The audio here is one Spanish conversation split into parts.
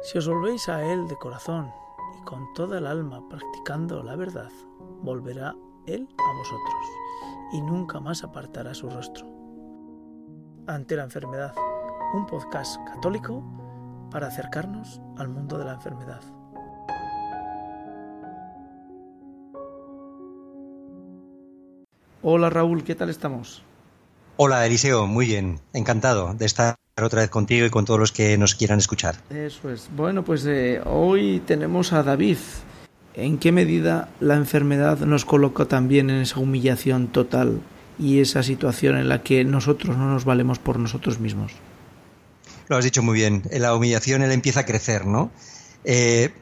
Si os volvéis a Él de corazón y con toda el alma practicando la verdad, volverá Él a vosotros y nunca más apartará su rostro. Ante la enfermedad, un podcast católico para acercarnos al mundo de la enfermedad. Hola Raúl, ¿qué tal estamos? Hola Eliseo, muy bien, encantado de estar otra vez contigo y con todos los que nos quieran escuchar. Eso es. Bueno, pues eh, hoy tenemos a David. ¿En qué medida la enfermedad nos coloca también en esa humillación total y esa situación en la que nosotros no nos valemos por nosotros mismos? Lo has dicho muy bien. La humillación él empieza a crecer, ¿no? Eh,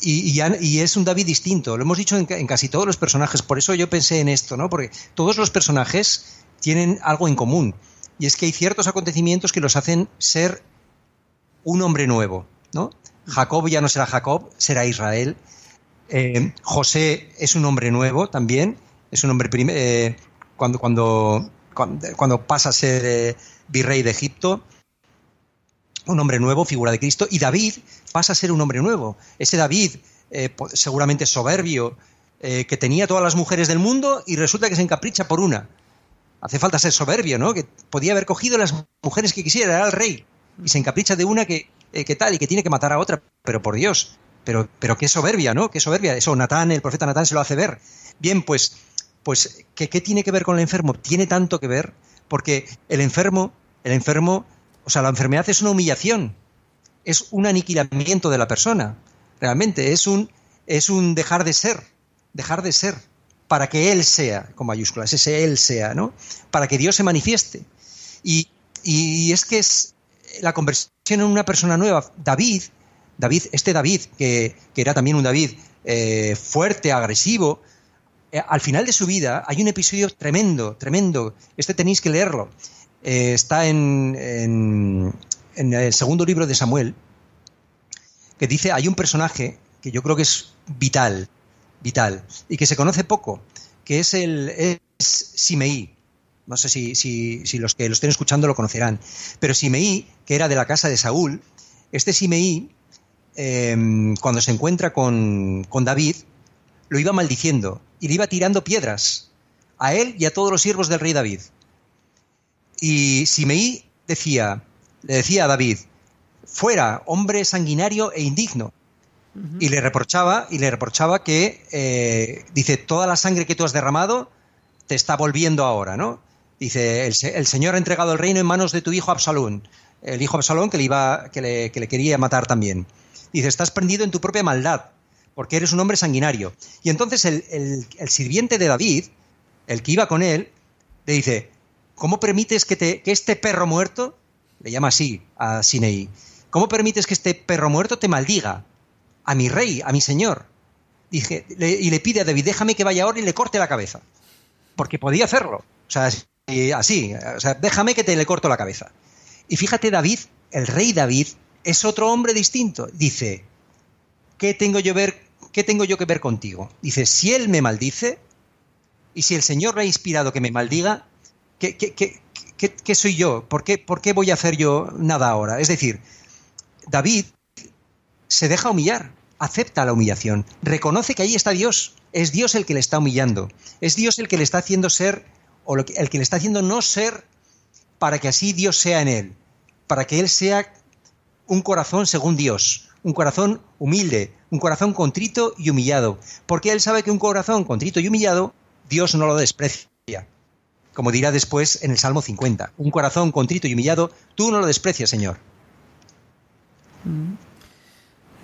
y, es un David distinto. Lo hemos dicho en, en, casi todos los personajes. Por eso yo pensé en esto, ¿no? Porque todos los personajes tienen algo en común y es que hay ciertos acontecimientos que los hacen ser un hombre nuevo, ¿no? Jacob ya no será Jacob, será Israel. Eh, José es un hombre nuevo también, es un hombre eh, cuando, cuando, cuando, pasa a ser eh, virrey de Egipto, un hombre nuevo, figura de Cristo, y David pasa a ser un hombre nuevo. Ese David, seguramente soberbio, que tenía todas las mujeres del mundo y resulta que se encapricha por una hace falta ser soberbio, ¿no? Que podía haber cogido las mujeres que quisiera, era el rey, y se encapricha de una que, eh, que tal y que tiene que matar a otra, pero por Dios, pero, pero qué soberbia, ¿no? Qué soberbia. Eso Natán, el profeta Natán se lo hace ver. Bien, pues, pues ¿qué, ¿qué tiene que ver con el enfermo? Tiene tanto que ver, porque el enfermo, el enfermo, o sea, la enfermedad es una humillación, es un aniquilamiento de la persona, realmente, es un, es un dejar de ser, dejar de ser para que Él sea, con mayúsculas, ese Él sea, ¿no? Para que Dios se manifieste. Y, es que es la conversión en una persona nueva. David, David, este David, que, era también un David eh, fuerte, agresivo, eh, al final de su vida hay un episodio tremendo, tremendo. Este tenéis que leerlo. Eh, está en, en el segundo libro de Samuel, que dice, hay un personaje que yo creo que es vital, vital y que se conoce poco, que es el es Simeí. No sé si, si, los que lo estén escuchando lo conocerán. Pero Simeí, que era de la casa de Saúl, este Simeí, em, cuando se encuentra con, con David, lo iba maldiciendo y le iba tirando piedras a él y a todos los siervos del rey David. Y Simeí decía, le decía a David, fuera, hombre sanguinario e indigno, y le reprochaba, y le reprochaba que, eh, dice, toda la sangre que tú has derramado te está volviendo ahora, ¿no? Dice, el, Señor ha entregado el reino en manos de tu hijo Absalón, el hijo Absalón que le, iba, que le, que le quería matar también. Dice, estás prendido en tu propia maldad, porque eres un hombre sanguinario. Y entonces el, el sirviente de David, el que iba con él, le dice, ¿cómo permites que, te, que este perro muerto, le llama así a Sinei, ¿cómo permites que este perro muerto te maldiga? A mi rey, a mi señor. Dije, y le pide a David, déjame que vaya ahora y le corte la cabeza. Porque podía hacerlo. O sea, así, o sea, déjame que te le corto la cabeza. Y fíjate, David, el rey David, es otro hombre distinto. Dice, ¿qué tengo yo, que ver contigo? Dice, si él me maldice, y si el Señor le ha inspirado que me maldiga, ¿qué, qué, qué, qué soy yo? ¿Por qué, ¿Por qué voy a hacer yo nada ahora? Es decir, David se deja humillar acepta la humillación, reconoce que ahí está Dios, es Dios el que le está humillando, es Dios el que le está haciendo ser, o el que le está haciendo no ser, para que así Dios sea en él, para que él sea un corazón según Dios, un corazón humilde, un corazón contrito y humillado, porque él sabe que un corazón contrito y humillado, Dios no lo desprecia. Como dirá después en el Salmo 50, un corazón contrito y humillado, tú no lo desprecias, Señor. Mm.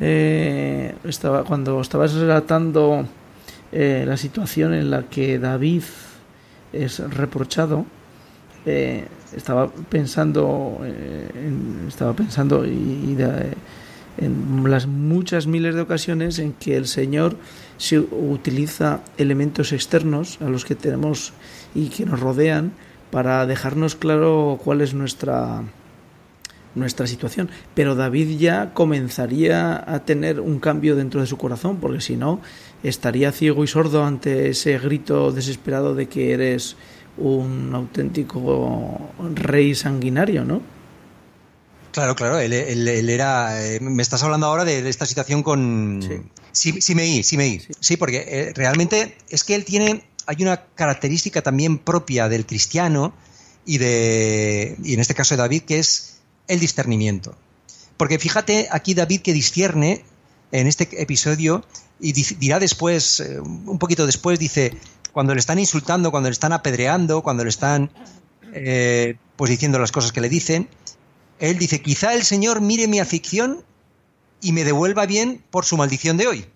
Eh, estaba, cuando estabas relatando eh, la situación en la que David es reprochado, eh, estaba pensando, en, estaba pensando y, en las muchas miles de ocasiones en que el Señor se utiliza elementos externos a los que tenemos y que nos rodean para dejarnos claro cuál es nuestra nuestra situación. Pero David ya comenzaría a tener un cambio dentro de su corazón, porque si no, estaría ciego y sordo ante ese grito desesperado de que eres un auténtico rey sanguinario, ¿no? Claro, claro, él, era. Eh, me estás hablando ahora de, esta situación con. Sí. Simeí, Simeí. Sí. sí, porque eh, realmente es que él tiene. Hay una característica también propia del cristiano y de. Y en este caso de David, que es el discernimiento. Porque fíjate aquí David que discierne en este episodio y dirá después, eh, un poquito después, dice, cuando le están insultando, cuando le están apedreando, cuando le están pues diciendo las cosas que le dicen, él dice, quizá el Señor mire mi aflicción y me devuelva bien por su maldición de hoy.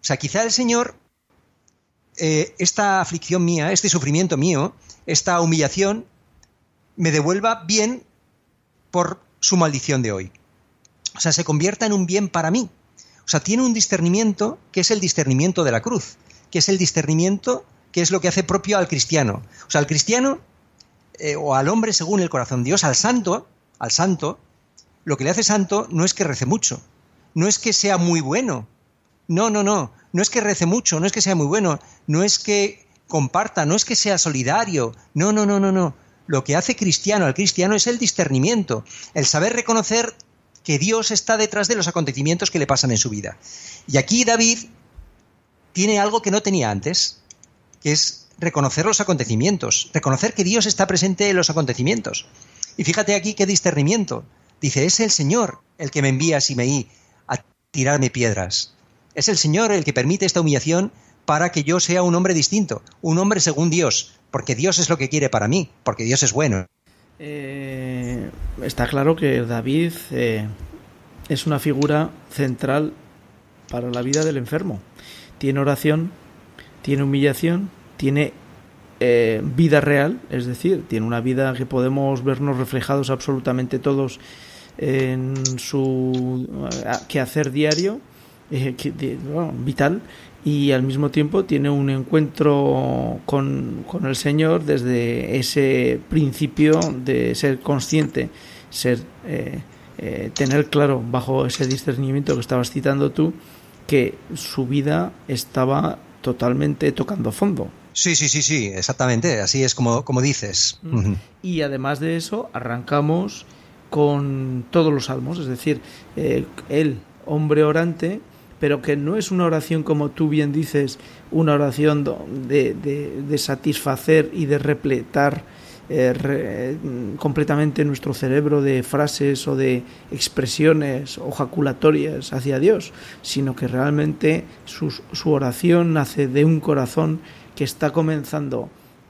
O sea, quizá el Señor, eh, esta aflicción mía, este sufrimiento mío, esta humillación, me devuelva bien por su maldición de hoy. O sea, se convierta en un bien para mí. O sea, tiene un discernimiento que es el discernimiento de la cruz, que es el discernimiento que es lo que hace propio al cristiano. O sea, al cristiano eh, o al hombre según el corazón de Dios, al santo, al santo, lo que le hace santo no es que rece mucho, no es que sea muy bueno, no, no, no, no es que rece mucho, no es que sea muy bueno, no es que comparta, no es que sea solidario, no, no, no, no, no. Lo que hace cristiano al cristiano es el discernimiento, el saber reconocer que Dios está detrás de los acontecimientos que le pasan en su vida. Y aquí David tiene algo que no tenía antes, que es reconocer los acontecimientos, reconocer que Dios está presente en los acontecimientos. Y fíjate aquí qué discernimiento. Dice, es el Señor el que me envía a Simeí a tirarme piedras. Es el Señor el que permite esta humillación para que yo sea un hombre distinto, un hombre según Dios, porque Dios es lo que quiere para mí, porque Dios es bueno. Eh, está claro que David eh, es una figura central para la vida del enfermo. Tiene oración, tiene humillación, tiene eh, vida real, es decir, tiene una vida que podemos vernos reflejados absolutamente todos en su eh, quehacer diario, vital, y al mismo tiempo tiene un encuentro con, con, el Señor desde ese principio de ser consciente, ser tener claro bajo ese discernimiento que estabas citando tú que su vida estaba totalmente tocando fondo Sí, sí, sí, sí, exactamente, así es como, como dices. Mm. Y además de eso, arrancamos con todos los salmos, es decir, eh, el hombre orante, pero que no es una oración como tú bien dices, una oración de, de, satisfacer y de repletar eh, completamente nuestro cerebro de frases o de expresiones o jaculatorias hacia Dios, sino que realmente su, su oración nace de un corazón que está comenzando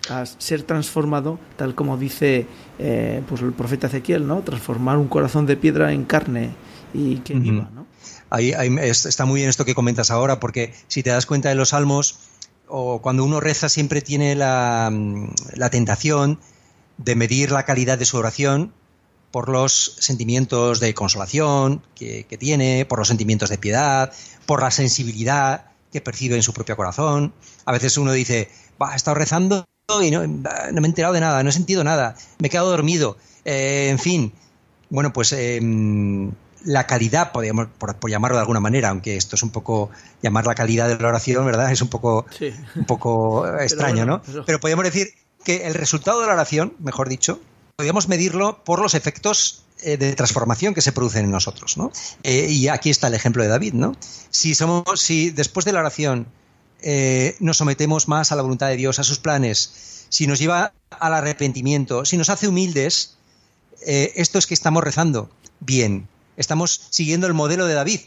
a ser transformado, tal como dice eh, pues el profeta Ezequiel, ¿no? Transformar un corazón de piedra en carne y que viva, ¿no? Está muy bien esto que comentas ahora, porque si te das cuenta de los salmos, o cuando uno reza siempre tiene la, la tentación de medir la calidad de su oración por los sentimientos de consolación que, tiene, por los sentimientos de piedad, por la sensibilidad que percibe en su propio corazón. A veces uno dice, he estado rezando y no, me he enterado de nada, no he sentido nada, me he quedado dormido. Eh, en fin, bueno, pues em, la calidad, podríamos, por, llamarlo de alguna manera, aunque esto es un poco llamar la calidad de la oración, ¿verdad? Es un poco, un poco extraño, ¿no? Pero podríamos decir que el resultado de la oración, mejor dicho, podríamos medirlo por los efectos eh, de transformación que se producen en nosotros, ¿no? Eh, y aquí está el ejemplo de David, ¿no? Si somos, si después de la oración eh, nos sometemos más a la voluntad de Dios, a sus planes, si nos lleva al arrepentimiento, si nos hace humildes, esto es que estamos rezando bien, estamos siguiendo el modelo de David,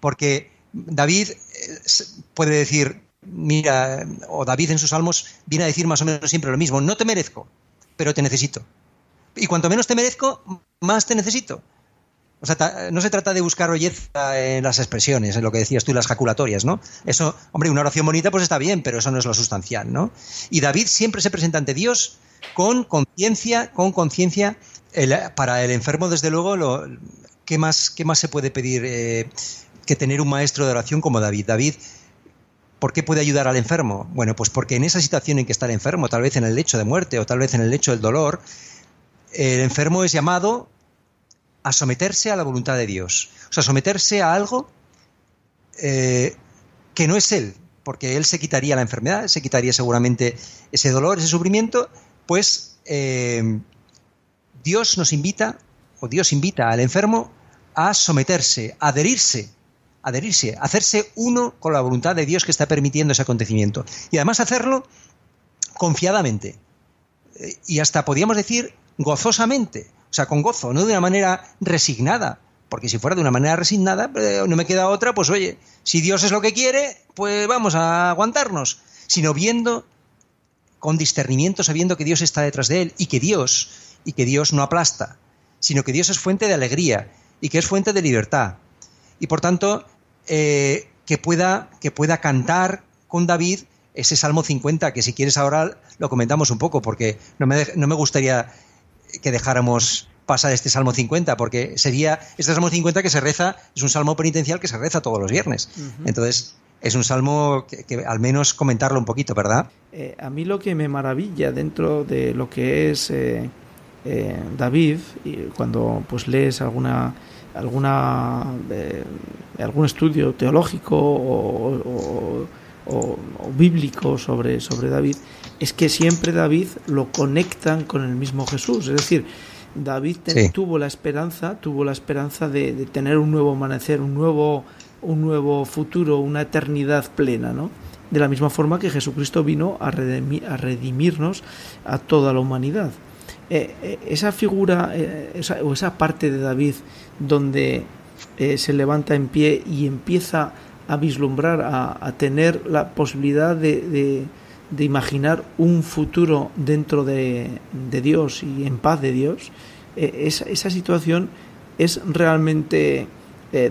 porque David puede decir, mira, o David en sus salmos viene a decir más o menos siempre lo mismo, no te merezco, pero te necesito. Y cuanto menos te merezco, más te necesito. O sea, no se trata de buscar belleza en las expresiones, en lo que decías tú, las jaculatorias, ¿no? Eso, hombre, una oración bonita pues está bien, pero eso no es lo sustancial, ¿no? Y David siempre se presenta ante Dios con conciencia, con conciencia. Para el enfermo, desde luego, lo, ¿qué, más, ¿qué más se puede pedir eh, que tener un maestro de oración como David? David, ¿por qué puede ayudar al enfermo? Bueno, pues porque en esa situación en que está el enfermo, tal vez en el lecho de muerte o tal vez en el lecho del dolor, el enfermo es llamado a someterse a la voluntad de Dios. O sea, someterse a algo eh, que no es él, porque él se quitaría la enfermedad, se quitaría seguramente ese dolor, ese sufrimiento, pues eh, Dios nos invita o Dios invita al enfermo a someterse, a adherirse, adherirse, hacerse uno con la voluntad de Dios que está permitiendo ese acontecimiento. Y además hacerlo confiadamente. Eh, y hasta podríamos decir gozosamente, o sea, con gozo, no de una manera resignada, porque si fuera de una manera resignada, eh, no me queda otra, pues oye, si Dios es lo que quiere, pues vamos a aguantarnos, sino viendo con discernimiento, sabiendo que Dios está detrás de él y que Dios, y que Dios no aplasta, sino que Dios es fuente de alegría y que es fuente de libertad. Y por tanto, eh, que, pueda, que pueda cantar con David ese Salmo 50, que si quieres ahora lo comentamos un poco, porque no me, no me gustaría que dejáramos pasar este Salmo 50, porque sería este Salmo 50 que se reza, es un salmo penitencial que se reza todos los viernes. Entonces, es un salmo que, al menos comentarlo un poquito, ¿verdad? Eh, a mí lo que me maravilla dentro de lo que es eh, eh, David, y cuando pues lees alguna alguna algún estudio teológico o, bíblico sobre, sobre David, es que siempre David lo conectan con el mismo Jesús. Es decir, David tuvo la esperanza, tuvo la esperanza de, tener un nuevo amanecer, un nuevo, un nuevo futuro, una eternidad plena, ¿no? De la misma forma que Jesucristo vino a, a redimirnos a toda la humanidad. Eh, eh, esa figura eh, o esa parte de David donde se levanta en pie y empieza a vislumbrar, a, tener la posibilidad de de imaginar un futuro dentro de, Dios y en paz de Dios, eh, esa, situación es realmente...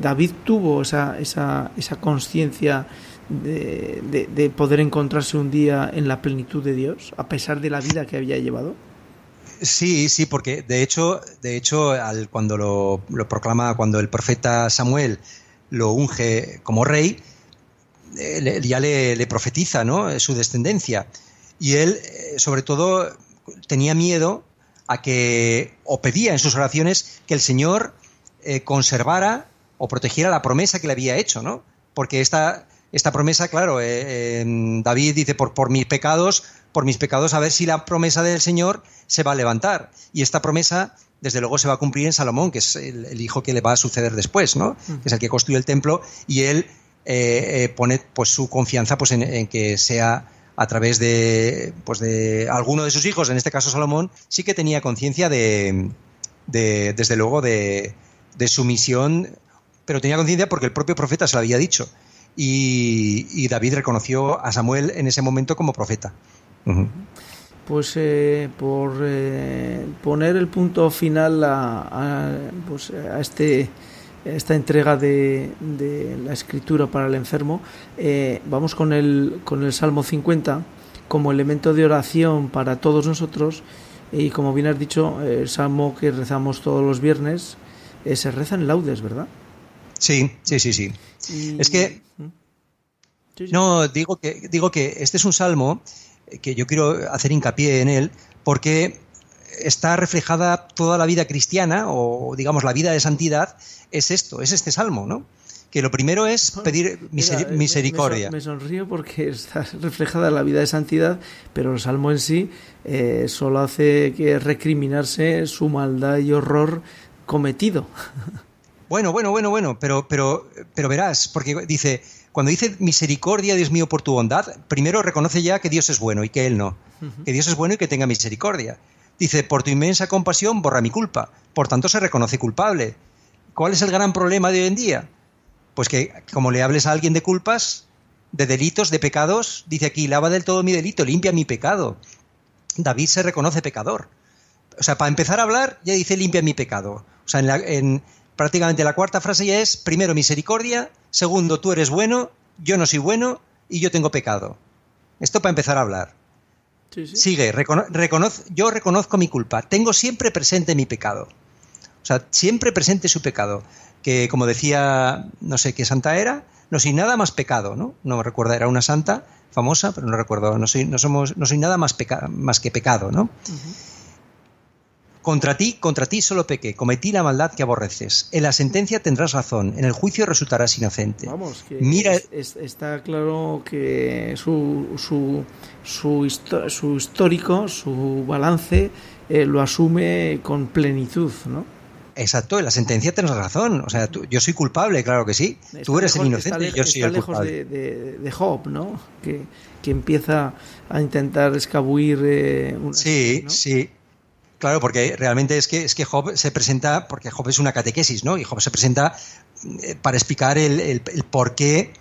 David tuvo esa, esa, esa conciencia de, poder encontrarse un día en la plenitud de Dios, a pesar de la vida que había llevado. Sí, sí, porque de hecho, de hecho, al, cuando lo, lo proclama, cuando el profeta Samuel lo unge como rey, eh, ya le, profetiza ¿no? su descendencia. Y él, eh, sobre todo, tenía miedo a que, o pedía en sus oraciones, que el Señor eh, conservara o protegiera la promesa que le había hecho, ¿no? Porque esta, esta promesa, claro, David dice, por, por mis pecados, por mis pecados, a ver si la promesa del Señor se va a levantar. Y esta promesa, desde luego, se va a cumplir en Salomón, que es el, hijo que le va a suceder después, ¿no? Que es el que construye el templo, y él eh, eh, pone pues, su confianza pues, en, que sea a través de, pues, de alguno de sus hijos, en este caso Salomón, sí que tenía conciencia de, desde luego, de, su misión, pero tenía conciencia porque el propio profeta se lo había dicho. Y, David reconoció a Samuel en ese momento como profeta. Pues eh, por poner el punto final a, pues, a este esta entrega de, la escritura para el enfermo, eh, vamos con el, con el Salmo 50 como elemento de oración para todos nosotros y como bien has dicho, el Salmo que rezamos todos los viernes eh, se reza en laudes, ¿verdad? Sí, sí, sí, sí. Es que... ¿Mm? No, digo que, digo que este es un salmo que yo quiero hacer hincapié en él porque está reflejada toda la vida cristiana o digamos la vida de santidad es esto, es este salmo, ¿no? Que lo primero es pedir eh, misericordia. Me, sonrío porque está reflejada la vida de santidad, pero el salmo en sí eh, solo hace que recriminarse su maldad y horror cometido. Bueno, bueno, bueno, bueno, pero, pero, pero verás, porque dice, cuando dice misericordia, Dios mío, por tu bondad, primero reconoce ya que Dios es bueno y que Él no. Que Dios es bueno y que tenga misericordia. Dice, por tu inmensa compasión borra mi culpa. Por tanto, se reconoce culpable. ¿Cuál es el gran problema de hoy en día? Pues que como le hables a alguien de culpas, de delitos, de pecados, dice aquí, lava del todo mi delito, limpia mi pecado. David se reconoce pecador. O sea, para empezar a hablar, ya dice limpia mi pecado. O sea, en, prácticamente la cuarta frase ya es, primero, misericordia, segundo, tú eres bueno, yo no soy bueno y yo tengo pecado. Esto para empezar a hablar. Sigue, yo reconozco mi culpa, tengo siempre presente mi pecado. O sea, siempre presente su pecado. Que como decía, no sé qué santa era, no soy nada más pecado, ¿no? No me recuerda, era una santa famosa, pero no recuerdo, no soy, no somos, no soy nada más, más que pecado, ¿no? Contra ti, contra ti solo pequé, cometí la maldad que aborreces. En la sentencia tendrás razón, en el juicio resultarás inocente. Vamos, que Mira... está claro que su, su, su, su histórico, su balance, eh, lo asume con plenitud, ¿no? exacto, en la sentencia tienes razón. O sea, yo soy culpable, claro que sí. tú eres el inocente, yo soy el lejos culpable. De, de, Job, ¿no? Que, que, empieza a intentar escabuir. Eh, sí, sí. Claro, porque realmente es que, es que Job se presenta, porque Job es una catequesis, ¿no? Y Job se presenta eh, para explicar el, el, el porqué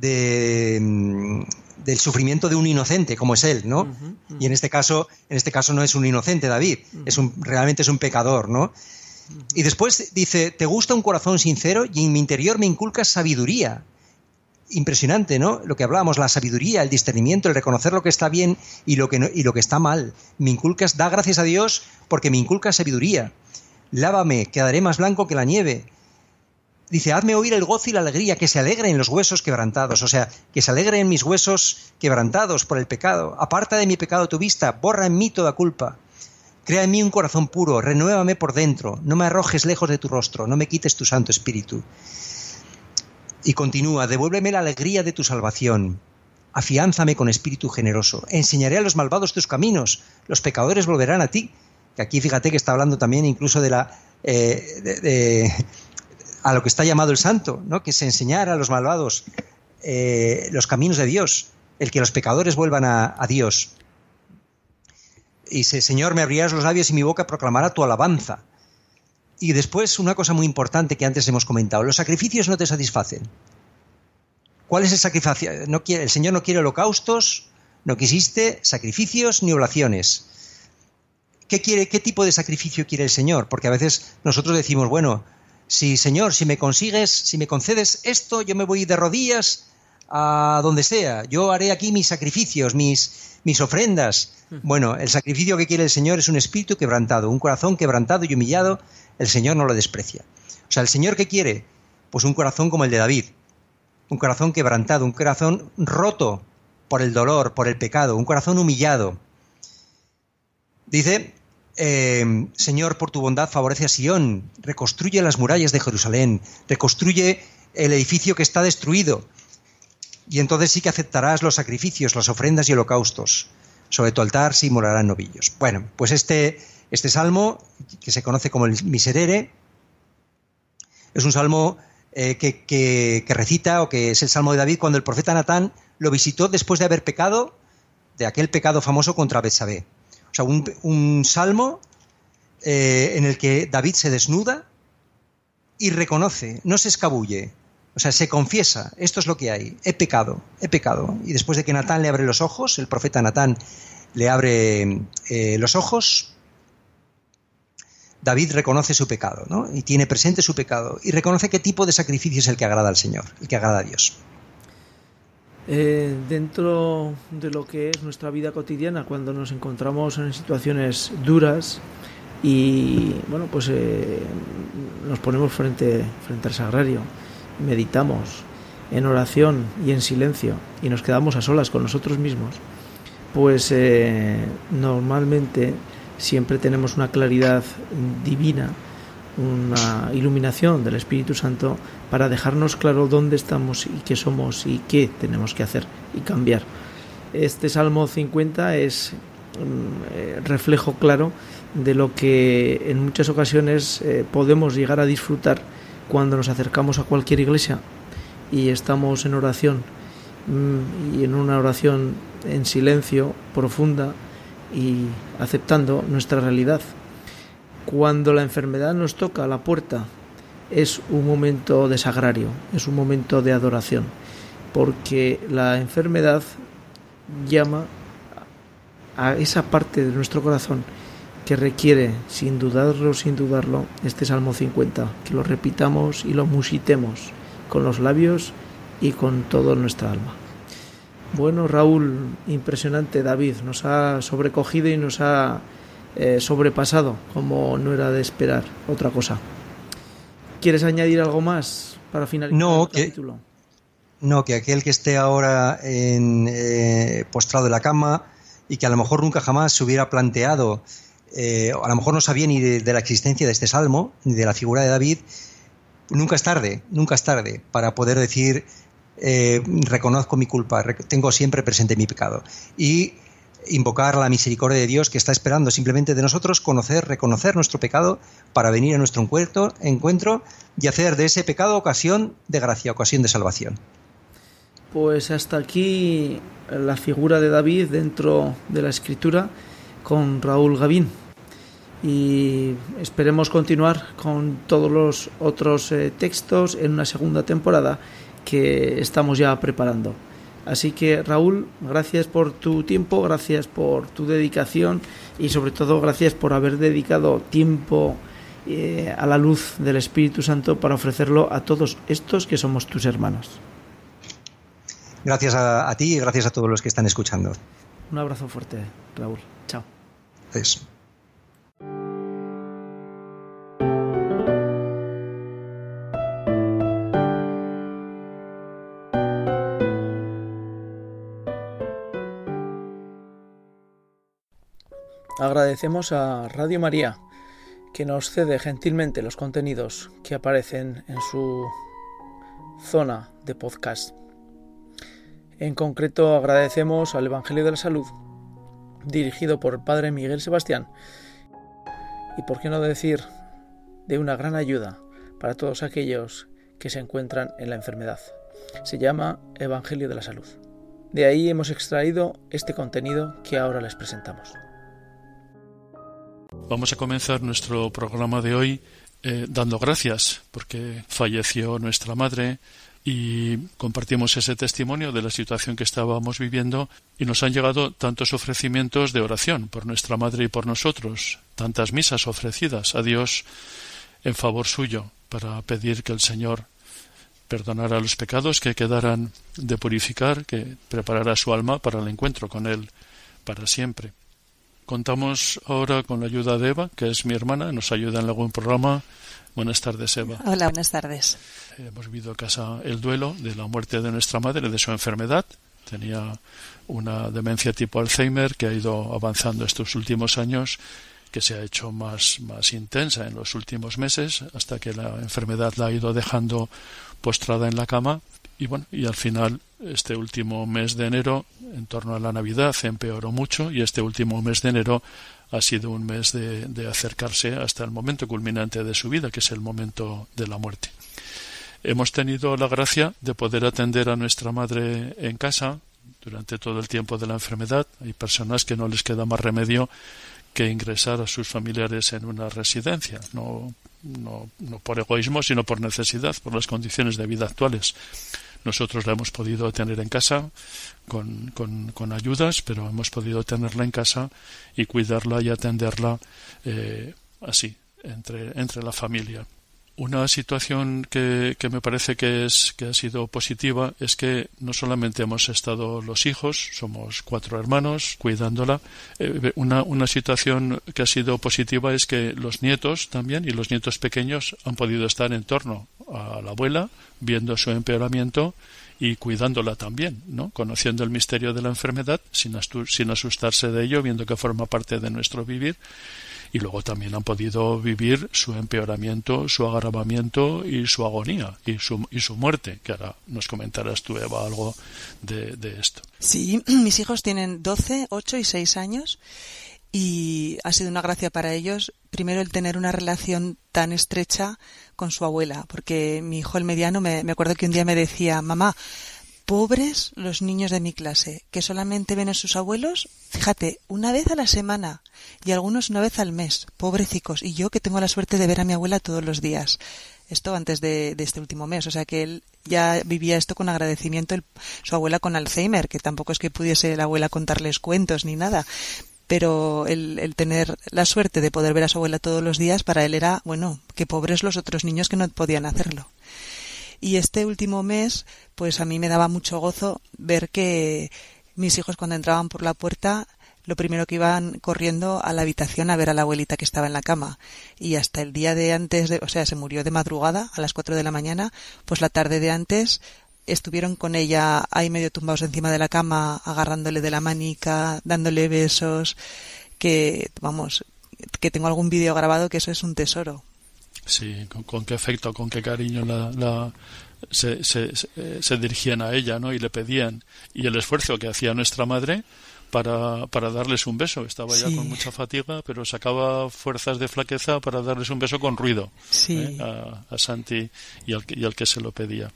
de, mm, del sufrimiento de un inocente como es él, ¿no? Y en este caso, en este caso no es un inocente David, es un realmente es un pecador, ¿no? Y después dice, "Te gusta un corazón sincero y en mi interior me inculcas sabiduría." Impresionante, ¿no? Lo que hablábamos, la sabiduría, el discernimiento, el reconocer lo que está bien y lo que y lo que está mal. Me inculcas, da gracias a Dios porque me inculcas sabiduría. Lávame, quedaré más blanco que la nieve dice, hazme oír el gozo y la alegría, que se alegre en los huesos quebrantados, o sea, que se alegre en mis huesos quebrantados por el pecado. Aparta de mi pecado tu vista, borra en mí toda culpa. Crea en mí un corazón puro, renuévame por dentro, no me arrojes lejos de tu rostro, no me quites tu Santo Espíritu. Y continúa, devuélveme la alegría de tu salvación, afiánzame con espíritu generoso, enseñaré a los malvados tus caminos, los pecadores volverán a ti. Que aquí fíjate que está hablando también incluso de la, eh, de, a lo que está llamado el santo, ¿no? que es enseñar a los malvados eh, los caminos de Dios, el que los pecadores vuelvan a, Dios. Y dice, Señor, me abrirás los labios y mi boca proclamará tu alabanza. Y después una cosa muy importante que antes hemos comentado, los sacrificios no te satisfacen. ¿Cuál es el sacrificio? No quiere, el Señor no quiere holocaustos, no quisiste sacrificios ni oraciones. ¿Qué, quiere, ¿Qué tipo de sacrificio quiere el Señor? Porque a veces nosotros decimos, bueno, si Señor, si me consigues, si me concedes esto, yo me voy de rodillas a donde sea, yo haré aquí mis sacrificios, mis, mis ofrendas. Bueno, el sacrificio que quiere el Señor es un espíritu quebrantado, un corazón quebrantado y humillado, el Señor no lo desprecia. O sea, el Señor que quiere, pues un corazón como el de David, un corazón quebrantado, un corazón roto por el dolor, por el pecado, un corazón humillado. Dice Em, Señor, por tu bondad favorece a Sión, reconstruye las murallas de Jerusalén, reconstruye el edificio que está destruido. Y entonces sí que aceptarás los sacrificios, las ofrendas y holocaustos. Sobre tu altar sí morarán novillos. Bueno, pues este, este salmo, que se conoce como el Miserere, es un salmo eh, que, recita, o que es el salmo de David, cuando el profeta Natán lo visitó después de haber pecado de aquel pecado famoso contra Betsabé. O sea, un, salmo eh, en el que David se desnuda y reconoce, no se escabulle, o sea, se confiesa, esto es lo que hay, he pecado, he pecado. Y después de que Natán le abre los ojos, el profeta Natán le abre eh, los ojos, David reconoce su pecado, ¿no? Y tiene presente su pecado y reconoce qué tipo de sacrificio es el que agrada al Señor, el que agrada a Dios. Eh, dentro de lo que es nuestra vida cotidiana, cuando nos encontramos en situaciones duras y bueno, pues eh, nos ponemos frente, frente al sagrario, meditamos en oración y en silencio y nos quedamos a solas con nosotros mismos, pues eh, normalmente siempre tenemos una claridad divina una iluminación del Espíritu Santo para dejarnos claro dónde estamos y qué somos y qué tenemos que hacer y cambiar. Este Salmo 50 es mm, eh, reflejo claro de lo que en muchas ocasiones eh, podemos llegar a disfrutar cuando nos acercamos a cualquier iglesia y estamos en oración mm, y en una oración en silencio profunda y aceptando nuestra realidad cuando la enfermedad nos toca a la puerta, es un momento de sagrario, es un momento de adoración, porque la enfermedad llama a esa parte de nuestro corazón que requiere, sin dudarlo, sin dudarlo, este Salmo 50, que lo repitamos y lo musitemos con los labios y con toda nuestra alma. Bueno, Raúl, impresionante, David, nos ha sobrecogido y nos ha eh, sobrepasado, como no era de esperar otra cosa. ¿Quieres añadir algo más para finalizar no, el capítulo? no, que aquel que esté ahora en, eh, postrado en la cama y que a lo mejor nunca jamás se hubiera planteado, eh, a lo mejor no sabía ni de, la existencia de este salmo, ni de la figura de David, nunca es tarde, nunca es tarde para poder decir, reconozco mi culpa, tengo siempre presente mi pecado. Y invocar la misericordia de Dios que está esperando simplemente de nosotros conocer, reconocer nuestro pecado para venir a nuestro encuentro, encuentro y hacer de ese pecado ocasión de gracia, ocasión de salvación. Pues hasta aquí la figura de David dentro de la escritura con Raúl Gavín. Y esperemos continuar con todos los otros eh, textos en una segunda temporada que estamos ya preparando. Así que Raúl, gracias por tu tiempo, gracias por tu dedicación y sobre todo gracias por haber dedicado tiempo eh, a la luz del Espíritu Santo para ofrecerlo a todos estos que somos tus hermanos. Gracias a, ti y gracias a todos los que están escuchando. Un abrazo fuerte, Raúl. Chao. Agradecemos a Radio María que nos cede gentilmente los contenidos que aparecen en su zona de podcast. En concreto agradecemos al Evangelio de la Salud, dirigido por Padre Miguel Sebastián, y por qué no decir, de una gran ayuda para todos aquellos que se encuentran en la enfermedad. Se llama Evangelio de la Salud. De ahí hemos extraído este contenido que ahora les presentamos. Vamos a comenzar nuestro programa de hoy eh, dando gracias porque falleció nuestra madre y compartimos ese testimonio de la situación que estábamos viviendo y nos han llegado tantos ofrecimientos de oración por nuestra madre y por nosotros, tantas misas ofrecidas a Dios en favor suyo para pedir que el Señor perdonara los pecados que quedaran de purificar, que preparara su alma para el encuentro con Él para siempre. Contamos ahora con la ayuda de Eva, que es mi hermana, nos ayuda en algún programa. Buenas tardes, Eva. Hola, buenas tardes. Hemos vivido en casa el duelo de la muerte de nuestra madre, de su enfermedad. Tenía una demencia tipo Alzheimer que ha ido avanzando estos últimos años, que se ha hecho más, más intensa en los últimos meses, hasta que la enfermedad la ha ido dejando postrada en la cama. Y bueno, y al final este último mes de enero, en torno a la Navidad, empeoró mucho y este último mes de enero ha sido un mes de, acercarse hasta el momento culminante de su vida, que es el momento de la muerte. Hemos tenido la gracia de poder atender a nuestra madre en casa durante todo el tiempo de la enfermedad. Hay personas que no les queda más remedio que ingresar a sus familiares en una residencia, no, no, no por egoísmo, sino por necesidad, por las condiciones de vida actuales. Nosotros la hemos podido tener en casa con, con, ayudas, pero hemos podido tenerla en casa y cuidarla y atenderla eh, así, entre, entre la familia. Una situación que, que, me parece que, es, que ha sido positiva es que no solamente hemos estado los hijos, somos cuatro hermanos cuidándola. Eh, una, una situación que ha sido positiva es que los nietos también y los nietos pequeños han podido estar en torno a la abuela, viendo su empeoramiento y cuidándola también, ¿no? Conociendo el misterio de la enfermedad, sin, asustarse de ello, viendo que forma parte de nuestro vivir y luego también han podido vivir su empeoramiento, su agravamiento y su agonía y su, y su muerte, que ahora nos comentarás tú, Eva, algo de, de esto. Sí, mis hijos tienen 12, 8 y 6 años y ha sido una gracia para ellos, primero el tener una relación tan estrecha con su abuela, porque mi hijo el mediano me, me acuerdo que un día me decía, mamá, pobres los niños de mi clase, que solamente ven a sus abuelos, fíjate, una vez a la semana y algunos una vez al mes, pobrecicos, y yo que tengo la suerte de ver a mi abuela todos los días. Esto antes de, este último mes, o sea que él ya vivía esto con agradecimiento, su abuela con Alzheimer, que tampoco es que pudiese la abuela contarles cuentos ni nada, pero el, el, tener la suerte de poder ver a su abuela todos los días para él era, bueno, que pobres los otros niños que no podían hacerlo. Y este último mes, pues a mí me daba mucho gozo ver que mis hijos cuando entraban por la puerta lo primero que iban corriendo a la habitación a ver a la abuelita que estaba en la cama. Y hasta el día de antes, de, o sea, se murió de madrugada a las cuatro de la mañana, pues la tarde de antes estuvieron con ella ahí medio tumbados encima de la cama, agarrándole de la manica, dándole besos, que, vamos, que tengo algún vídeo grabado que eso es un tesoro. Sí, con, qué efecto, con qué cariño la, se, se, se, dirigían a ella, ¿no? Y le pedían. Y el esfuerzo que hacía nuestra madre, para, para darles un beso. Estaba ya con mucha fatiga, pero sacaba fuerzas de flaqueza para darles un beso con ruido ¿eh? a, Santi y al, y al que se lo pedía.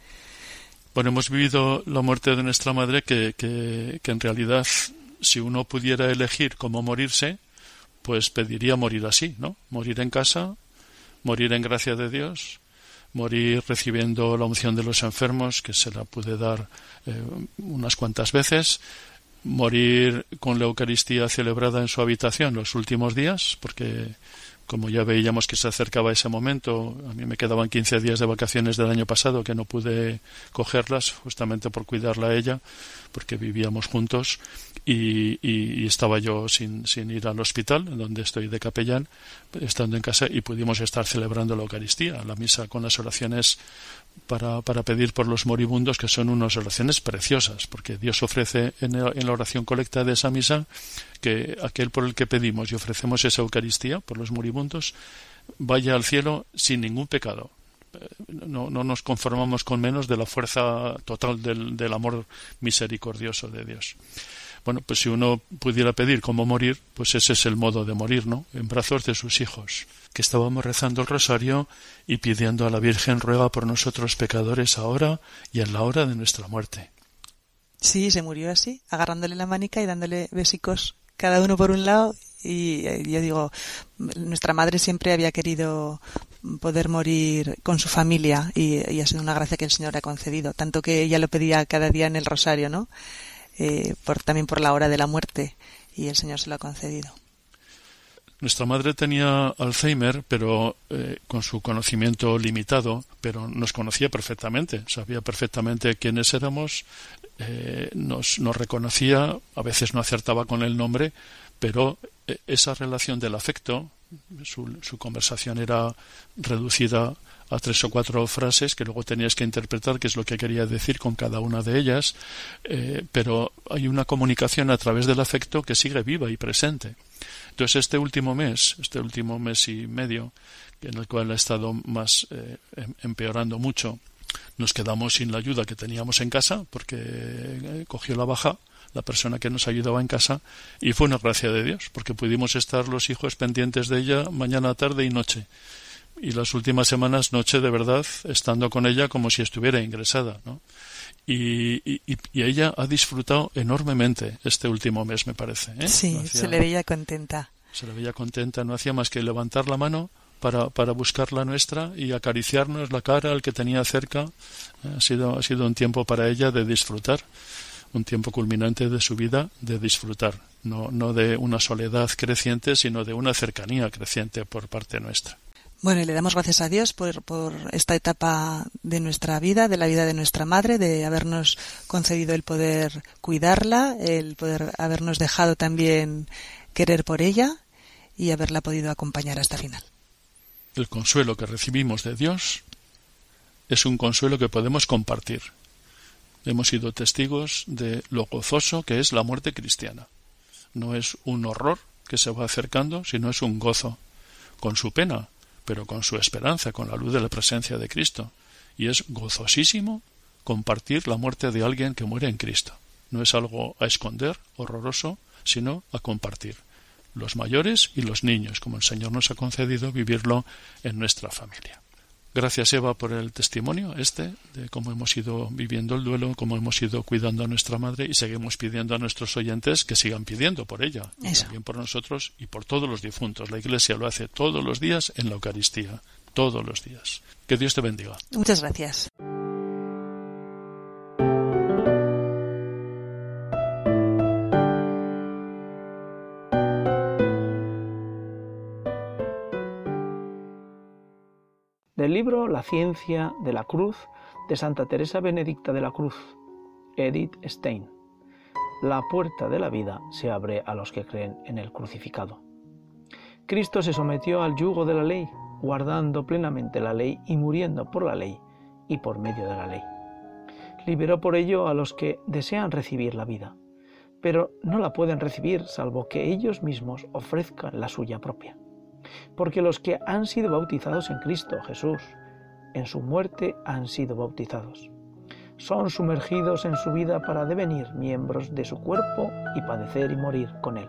Bueno, hemos vivido la muerte de nuestra madre que, que, que en realidad si uno pudiera elegir cómo morirse, pues pediría morir así, ¿no? Morir en casa, morir en gracia de Dios, morir recibiendo la unción de los enfermos, que se la pude dar eh, unas cuantas veces, morir con la Eucaristía celebrada en su habitación los últimos días, porque como ya veíamos que se acercaba ese momento, a mí me quedaban 15 días de vacaciones del año pasado que no pude cogerlas justamente por cuidarla a ella, porque vivíamos juntos y, estaba yo sin, sin, ir al hospital, donde estoy de capellán, estando en casa y pudimos estar celebrando la Eucaristía, la misa con las oraciones para, para, pedir por los moribundos, que son unas oraciones preciosas, porque Dios ofrece en, en, la oración colecta de esa misa que aquel por el que pedimos y ofrecemos esa Eucaristía por los moribundos vaya al cielo sin ningún pecado. Eh, no, no nos conformamos con menos de la fuerza total del, del amor misericordioso de Dios. Bueno, pues si uno pudiera pedir cómo morir, pues ese es el modo de morir, ¿no? En brazos de sus hijos. Que estábamos rezando el rosario y pidiendo a la Virgen ruega por nosotros pecadores ahora y en la hora de nuestra muerte. Sí, se murió así, agarrándole la manica y dándole besicos cada uno por un lado y eh, yo digo, nuestra madre siempre había querido poder morir con su familia y, y, ha sido una gracia que el Señor ha concedido, tanto que ella lo pedía cada día en el rosario, ¿no? Eh, también por la hora de la muerte y el Señor se lo ha concedido. Nuestra madre tenía Alzheimer, pero eh, con su conocimiento limitado, pero nos conocía perfectamente, sabía perfectamente quiénes éramos, eh, nos, nos, reconocía, a veces no acertaba con el nombre, pero esa relación del afecto, su, su conversación era reducida a tres o cuatro frases que luego tenías que interpretar qué es lo que quería decir con cada una de ellas, eh, pero hay una comunicación a través del afecto que sigue viva y presente. Entonces este último mes, este último mes y medio, en el cual ha estado más eh, em, empeorando mucho, nos quedamos sin la ayuda que teníamos en casa porque eh, cogió la baja la persona que nos ayudaba en casa y fue una gracia de Dios porque pudimos estar los hijos pendientes de ella mañana, tarde y noche y las últimas semanas noche de verdad estando con ella como si estuviera ingresada ¿no? y, y, y, ella ha disfrutado enormemente este último mes me parece ¿eh? sí se le veía contenta se le veía contenta no hacía más que levantar la mano para, para buscar la nuestra y acariciarnos la cara al que tenía cerca ha sido ha sido un tiempo para ella de disfrutar un tiempo culminante de su vida de disfrutar no, no de una soledad creciente sino de una cercanía creciente por parte nuestra bueno, y le damos gracias a Dios por, por, esta etapa de nuestra vida, de la vida de nuestra madre, de habernos concedido el poder cuidarla, el poder habernos dejado también querer por ella y haberla podido acompañar hasta el final. El consuelo que recibimos de Dios es un consuelo que podemos compartir. Hemos sido testigos de lo gozoso que es la muerte cristiana. No es un horror que se va acercando, sino es un gozo, con su pena, pero con su esperanza, con la luz de la presencia de Cristo. Y es gozosísimo compartir la muerte de alguien que muere en Cristo. No es algo a esconder, horroroso, sino a compartir. Los mayores y los niños, como el Señor nos ha concedido vivirlo en nuestra familia. Gracias, Eva, por el testimonio este de cómo hemos ido viviendo el duelo, cómo hemos ido cuidando a nuestra madre y seguimos pidiendo a nuestros oyentes que sigan pidiendo por ella, y también por nosotros y por todos los difuntos. La Iglesia lo hace todos los días en la Eucaristía, todos los días. Que Dios te bendiga. Muchas gracias. Libro La ciencia de la cruz de Santa Teresa Benedicta de la Cruz, Edith Stein. La puerta de la vida se abre a los que creen en el crucificado. Cristo se sometió al yugo de la ley, guardando plenamente la ley y muriendo por la ley y por medio de la ley. Liberó por ello a los que desean recibir la vida, pero no la pueden recibir salvo que ellos mismos ofrezcan la suya propia porque los que han sido bautizados en Cristo Jesús, en su muerte han sido bautizados. son sumergidos en su vida para devenir miembros de su cuerpo y padecer y morir con él.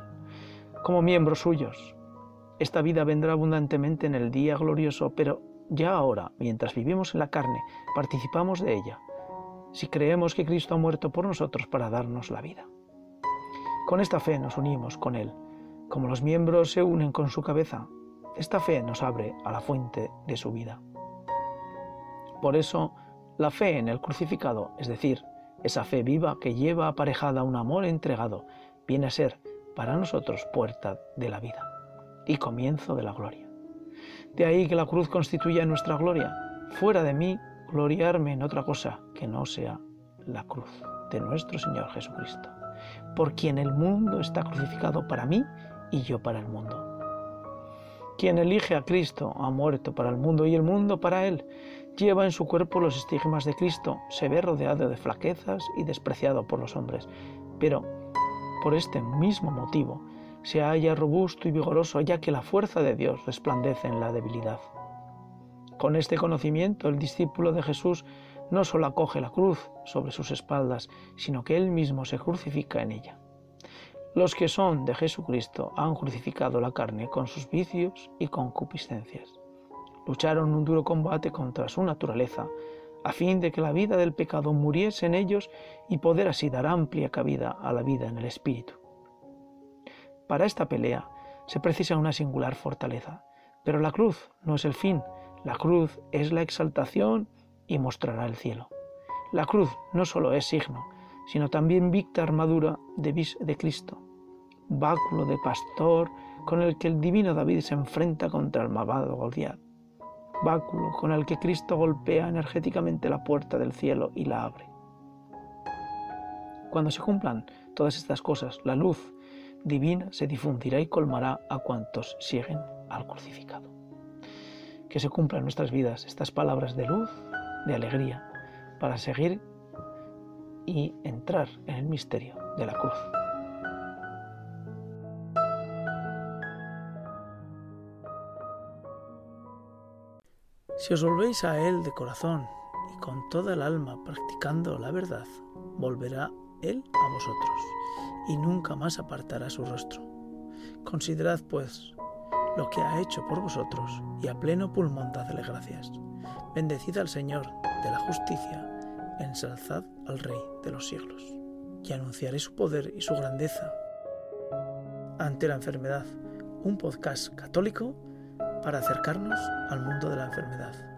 Como miembros suyos, esta vida vendrá abundantemente en el día glorioso, pero ya ahora, mientras vivimos en la carne, participamos de ella, si creemos que Cristo ha muerto por nosotros para darnos la vida. Con esta fe nos unimos con Él, como los miembros se unen con su cabeza. Esta fe nos abre a la fuente de su vida. Por eso, la fe en el crucificado, es decir, esa fe viva que lleva aparejada un amor entregado, viene a ser para nosotros puerta de la vida y comienzo de la gloria. De ahí que la cruz constituya nuestra gloria. Fuera de mí, gloriarme en otra cosa que no sea la cruz de nuestro Señor Jesucristo, por quien el mundo está crucificado para mí y yo para el mundo. Quien elige a Cristo ha muerto para el mundo y el mundo para él. Lleva en su cuerpo los estigmas de Cristo, se ve rodeado de flaquezas y despreciado por los hombres. Pero, por este mismo motivo, se halla robusto y vigoroso, ya que la fuerza de Dios resplandece en la debilidad. Con este conocimiento, el discípulo de Jesús no solo acoge la cruz sobre sus espaldas, sino que él mismo se crucifica en ella. Los que son de Jesucristo han crucificado la carne con sus vicios y concupiscencias. Lucharon un duro combate contra su naturaleza, a fin de que la vida del pecado muriese en ellos y poder así dar amplia cabida a la vida en el Espíritu. Para esta pelea se precisa una singular fortaleza, pero la cruz no es el fin, la cruz es la exaltación y mostrará el cielo. La cruz no solo es signo, sino también victa armadura de, de Cristo, báculo de pastor con el que el divino David se enfrenta contra el malvado Goliat, báculo con el que Cristo golpea energéticamente la puerta del cielo y la abre. Cuando se cumplan todas estas cosas, la luz divina se difundirá y colmará a cuantos siguen al crucificado. Que se cumplan en nuestras vidas estas palabras de luz, de alegría, para seguir y entrar en el misterio de la cruz. Si os volvéis a Él de corazón y con toda el alma practicando la verdad, volverá Él a vosotros y nunca más apartará su rostro. Considerad, pues, lo que ha hecho por vosotros y a pleno pulmón dadle gracias. Bendecid al Señor de la justicia ensalzad al Rey de los siglos, y anunciaré su poder y su grandeza ante la enfermedad, un podcast católico para acercarnos al mundo de la enfermedad.